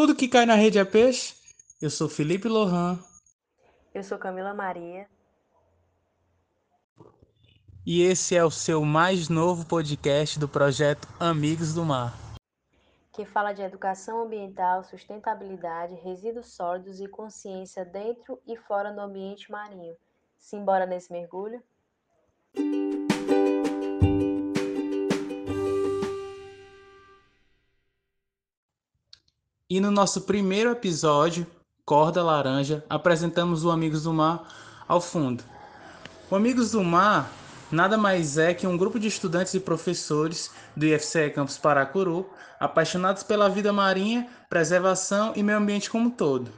Tudo que cai na rede é peixe. Eu sou Felipe Lohan. Eu sou Camila Maria. E esse é o seu mais novo podcast do projeto Amigos do Mar. Que fala de educação ambiental, sustentabilidade, resíduos sólidos e consciência dentro e fora do ambiente marinho. Simbora nesse mergulho? E no nosso primeiro episódio, Corda Laranja, apresentamos o Amigos do Mar ao fundo. O Amigos do Mar nada mais é que um grupo de estudantes e professores do IFCE Campus Paracuru, apaixonados pela vida marinha, preservação e meio ambiente como um todo.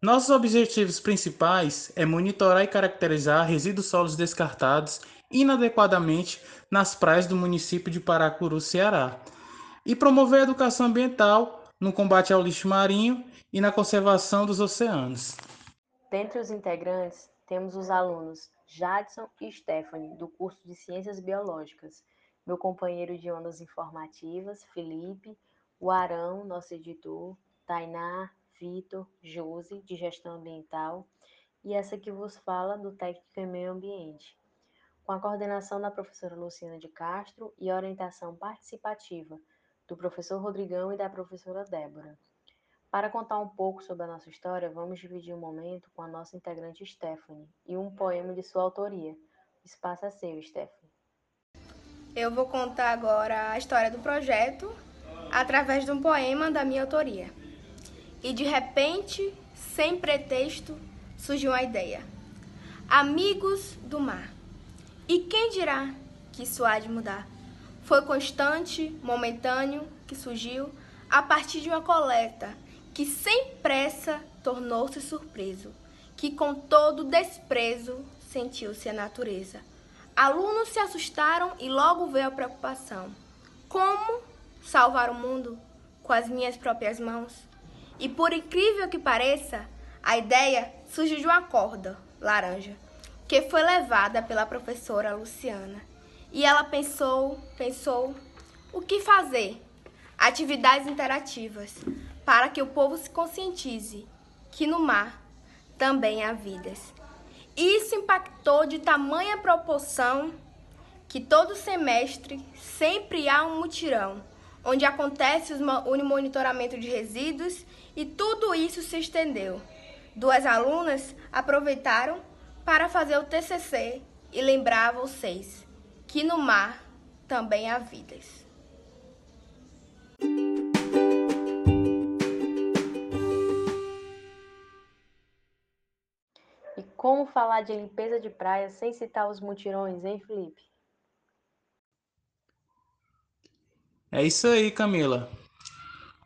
Nossos objetivos principais é monitorar e caracterizar resíduos sólidos descartados inadequadamente nas praias do município de Paracuru, Ceará, e promover a educação ambiental no combate ao lixo marinho e na conservação dos oceanos. Dentre os integrantes, temos os alunos Jadson e Stephanie, do curso de Ciências Biológicas, meu companheiro de ondas informativas, Felipe, o Arão, nosso editor, Tainá, Vitor, Josi, de Gestão Ambiental, e essa que vos fala do Técnico em Meio Ambiente, com a coordenação da professora Luciana de Castro e orientação participativa do professor Rodrigão e da professora Débora. Para contar um pouco sobre a nossa história, vamos dividir um momento com a nossa integrante Stephanie e um poema de sua autoria. O espaço é seu, Stephanie. Eu vou contar agora a história do projeto através de um poema da minha autoria. E de repente, sem pretexto, surgiu a ideia. Amigos do mar. E quem dirá que isso há de mudar? Foi constante, momentâneo, que surgiu a partir de uma coleta que sem pressa tornou-se surpreso, que com todo desprezo sentiu-se a natureza. Alunos se assustaram e logo veio a preocupação. Como salvar o mundo com as minhas próprias mãos? E por incrível que pareça, a ideia surgiu de uma corda laranja, que foi levada pela professora Luciana e ela pensou, pensou, o que fazer? Atividades interativas, para que o povo se conscientize que no mar também há vidas. Isso impactou de tamanha proporção que todo semestre sempre há um mutirão, onde acontece o monitoramento de resíduos e tudo isso se estendeu. Duas alunas aproveitaram para fazer o TCC e lembrar vocês que no mar também há vidas. E como falar de limpeza de praia sem citar os mutirões, hein, Felipe? É isso aí, Camila.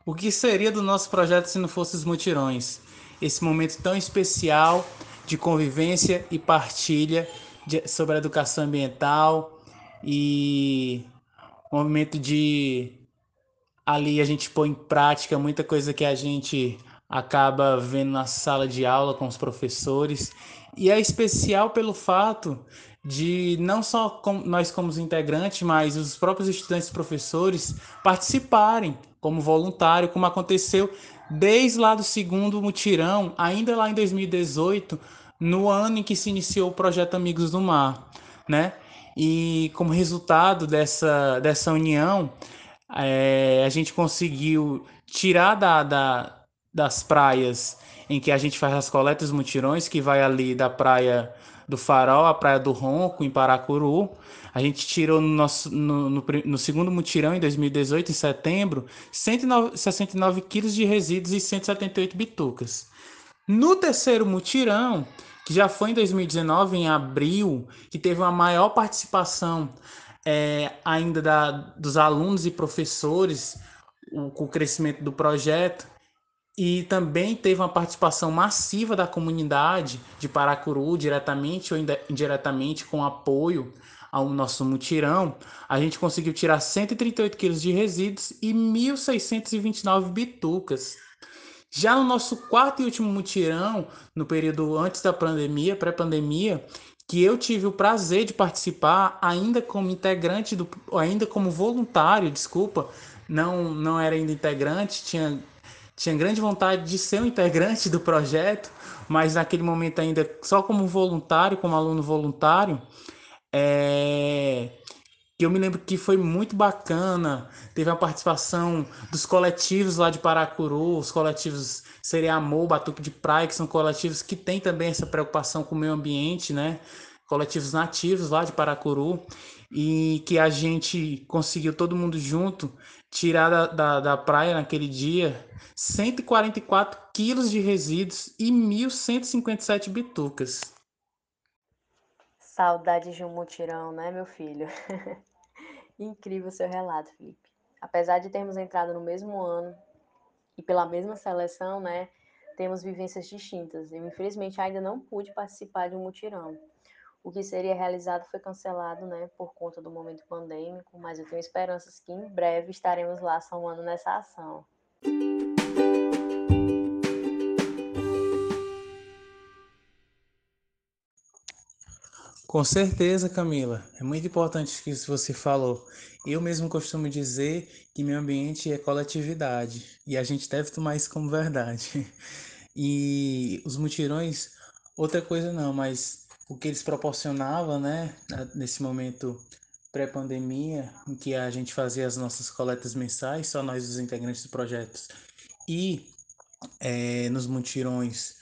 O que seria do nosso projeto se não fosse os mutirões? Esse momento tão especial de convivência e partilha de, sobre a educação ambiental, e momento de ali a gente pôr em prática muita coisa que a gente acaba vendo na sala de aula com os professores e é especial pelo fato de não só nós como integrantes, mas os próprios estudantes e professores participarem como voluntário, como aconteceu desde lá do segundo mutirão, ainda lá em 2018, no ano em que se iniciou o projeto Amigos do Mar, né? E como resultado dessa, dessa união, é, a gente conseguiu tirar da, da, das praias em que a gente faz as coletas mutirões, que vai ali da praia do Farol à praia do Ronco, em Paracuru. A gente tirou no, nosso, no, no, no segundo mutirão, em 2018, em setembro, 169 quilos de resíduos e 178 bitucas. No terceiro mutirão, que já foi em 2019, em abril, que teve uma maior participação é, ainda da, dos alunos e professores o, com o crescimento do projeto. E também teve uma participação massiva da comunidade de Paracuru, diretamente ou indiretamente, com apoio ao nosso mutirão. A gente conseguiu tirar 138 quilos de resíduos e 1.629 bitucas. Já no nosso quarto e último mutirão, no período antes da pandemia, pré-pandemia, que eu tive o prazer de participar ainda como integrante do ainda como voluntário, desculpa, não não era ainda integrante, tinha tinha grande vontade de ser um integrante do projeto, mas naquele momento ainda só como voluntário, como aluno voluntário, é, eu me lembro que foi muito bacana. Teve a participação dos coletivos lá de Paracuru, os coletivos Seria Amor, Batuque de Praia, que são coletivos que têm também essa preocupação com o meio ambiente, né? Coletivos nativos lá de Paracuru, e que a gente conseguiu todo mundo junto tirar da, da, da praia naquele dia 144 quilos de resíduos e 1.157 bitucas. Saudade de um mutirão, né, meu filho? Incrível seu relato, Felipe. Apesar de termos entrado no mesmo ano e pela mesma seleção, né, temos vivências distintas. Eu, infelizmente, ainda não pude participar de um mutirão. O que seria realizado foi cancelado, né, por conta do momento pandêmico, mas eu tenho esperanças que em breve estaremos lá somando nessa ação. Com certeza, Camila. É muito importante que você falou. Eu mesmo costumo dizer que meio ambiente é coletividade e a gente deve tomar isso como verdade. E os mutirões, outra coisa não, mas o que eles proporcionavam, né, nesse momento pré-pandemia, em que a gente fazia as nossas coletas mensais, só nós os integrantes do projeto, e é, nos mutirões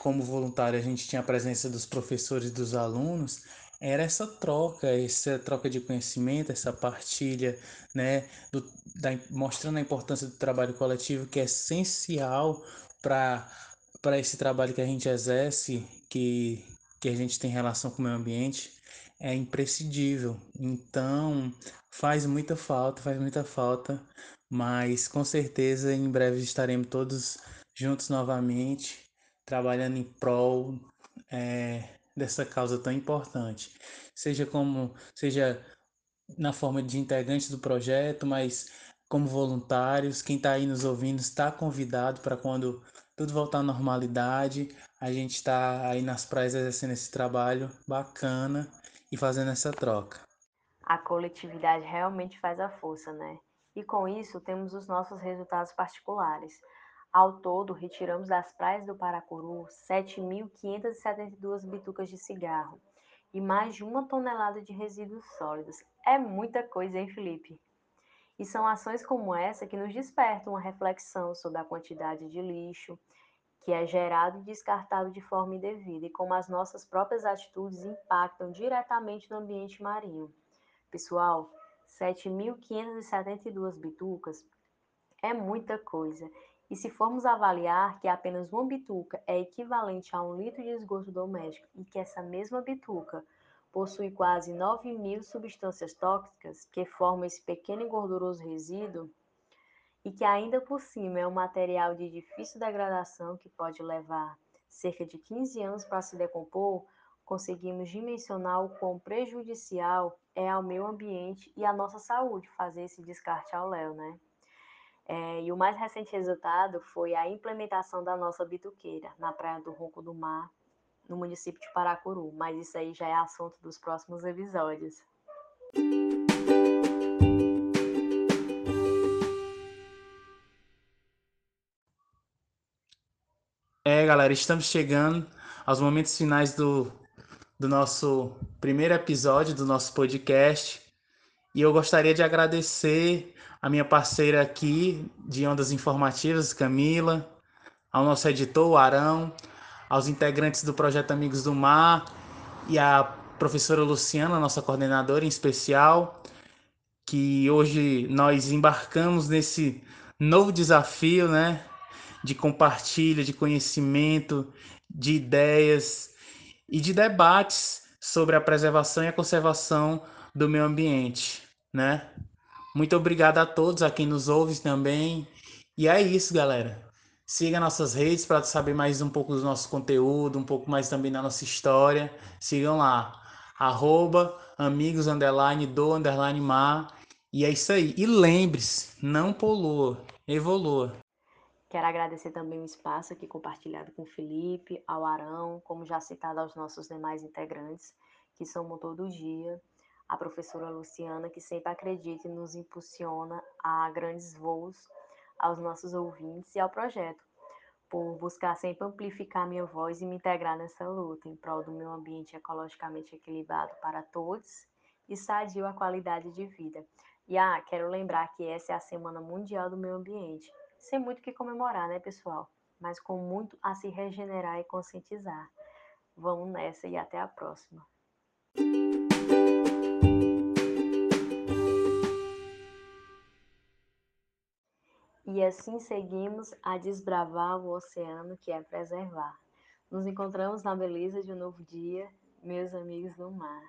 como voluntário, a gente tinha a presença dos professores e dos alunos, era essa troca, essa troca de conhecimento, essa partilha, né, do, da, mostrando a importância do trabalho coletivo, que é essencial para esse trabalho que a gente exerce, que, que a gente tem relação com o meio ambiente, é imprescindível. Então, faz muita falta, faz muita falta, mas com certeza em breve estaremos todos juntos novamente trabalhando em prol é, dessa causa tão importante, seja como seja na forma de integrantes do projeto, mas como voluntários, quem está aí nos ouvindo está convidado para quando tudo voltar à normalidade, a gente está aí nas praias exercendo esse trabalho bacana e fazendo essa troca. A coletividade realmente faz a força, né? E com isso temos os nossos resultados particulares. Ao todo, retiramos das praias do Paracuru 7.572 bitucas de cigarro e mais de uma tonelada de resíduos sólidos. É muita coisa, hein, Felipe? E são ações como essa que nos despertam uma reflexão sobre a quantidade de lixo que é gerado e descartado de forma indevida e como as nossas próprias atitudes impactam diretamente no ambiente marinho. Pessoal, 7.572 bitucas é muita coisa e se formos avaliar que apenas uma bituca é equivalente a um litro de esgoto doméstico e que essa mesma bituca possui quase 9 mil substâncias tóxicas que formam esse pequeno e gorduroso resíduo, e que ainda por cima é um material de difícil degradação que pode levar cerca de 15 anos para se decompor, conseguimos dimensionar o quão prejudicial é ao meio ambiente e à nossa saúde fazer esse descarte ao léu, né? É, e o mais recente resultado foi a implementação da nossa bituqueira na Praia do Ronco do Mar, no município de Paracuru, mas isso aí já é assunto dos próximos episódios. É, galera, estamos chegando aos momentos finais do, do nosso primeiro episódio do nosso podcast. E eu gostaria de agradecer a minha parceira aqui de Ondas Informativas, Camila, ao nosso editor, Arão, aos integrantes do projeto Amigos do Mar. E a professora Luciana, nossa coordenadora em especial, que hoje nós embarcamos nesse novo desafio, né, de compartilha, de conhecimento, de ideias e de debates sobre a preservação e a conservação do meio ambiente, né? Muito obrigado a todos, a quem nos ouve também. E é isso, galera. Siga nossas redes para saber mais um pouco do nosso conteúdo, um pouco mais também da nossa história. Sigam lá, arroba amigos underline do underline mar. E é isso aí. E lembre-se, não polua, evolua. Quero agradecer também o espaço aqui compartilhado com o Felipe, ao Arão, como já citado aos nossos demais integrantes, que somam todo dia a professora Luciana, que sempre acredita e nos impulsiona a grandes voos aos nossos ouvintes e ao projeto, por buscar sempre amplificar minha voz e me integrar nessa luta em prol do meu ambiente ecologicamente equilibrado para todos e sadio à qualidade de vida. E ah, quero lembrar que essa é a Semana Mundial do Meio Ambiente. Sem muito o que comemorar, né, pessoal? Mas com muito a se regenerar e conscientizar. Vamos nessa e até a próxima. E assim seguimos a desbravar o oceano que é preservar. Nos encontramos na beleza de um novo dia, meus amigos do mar.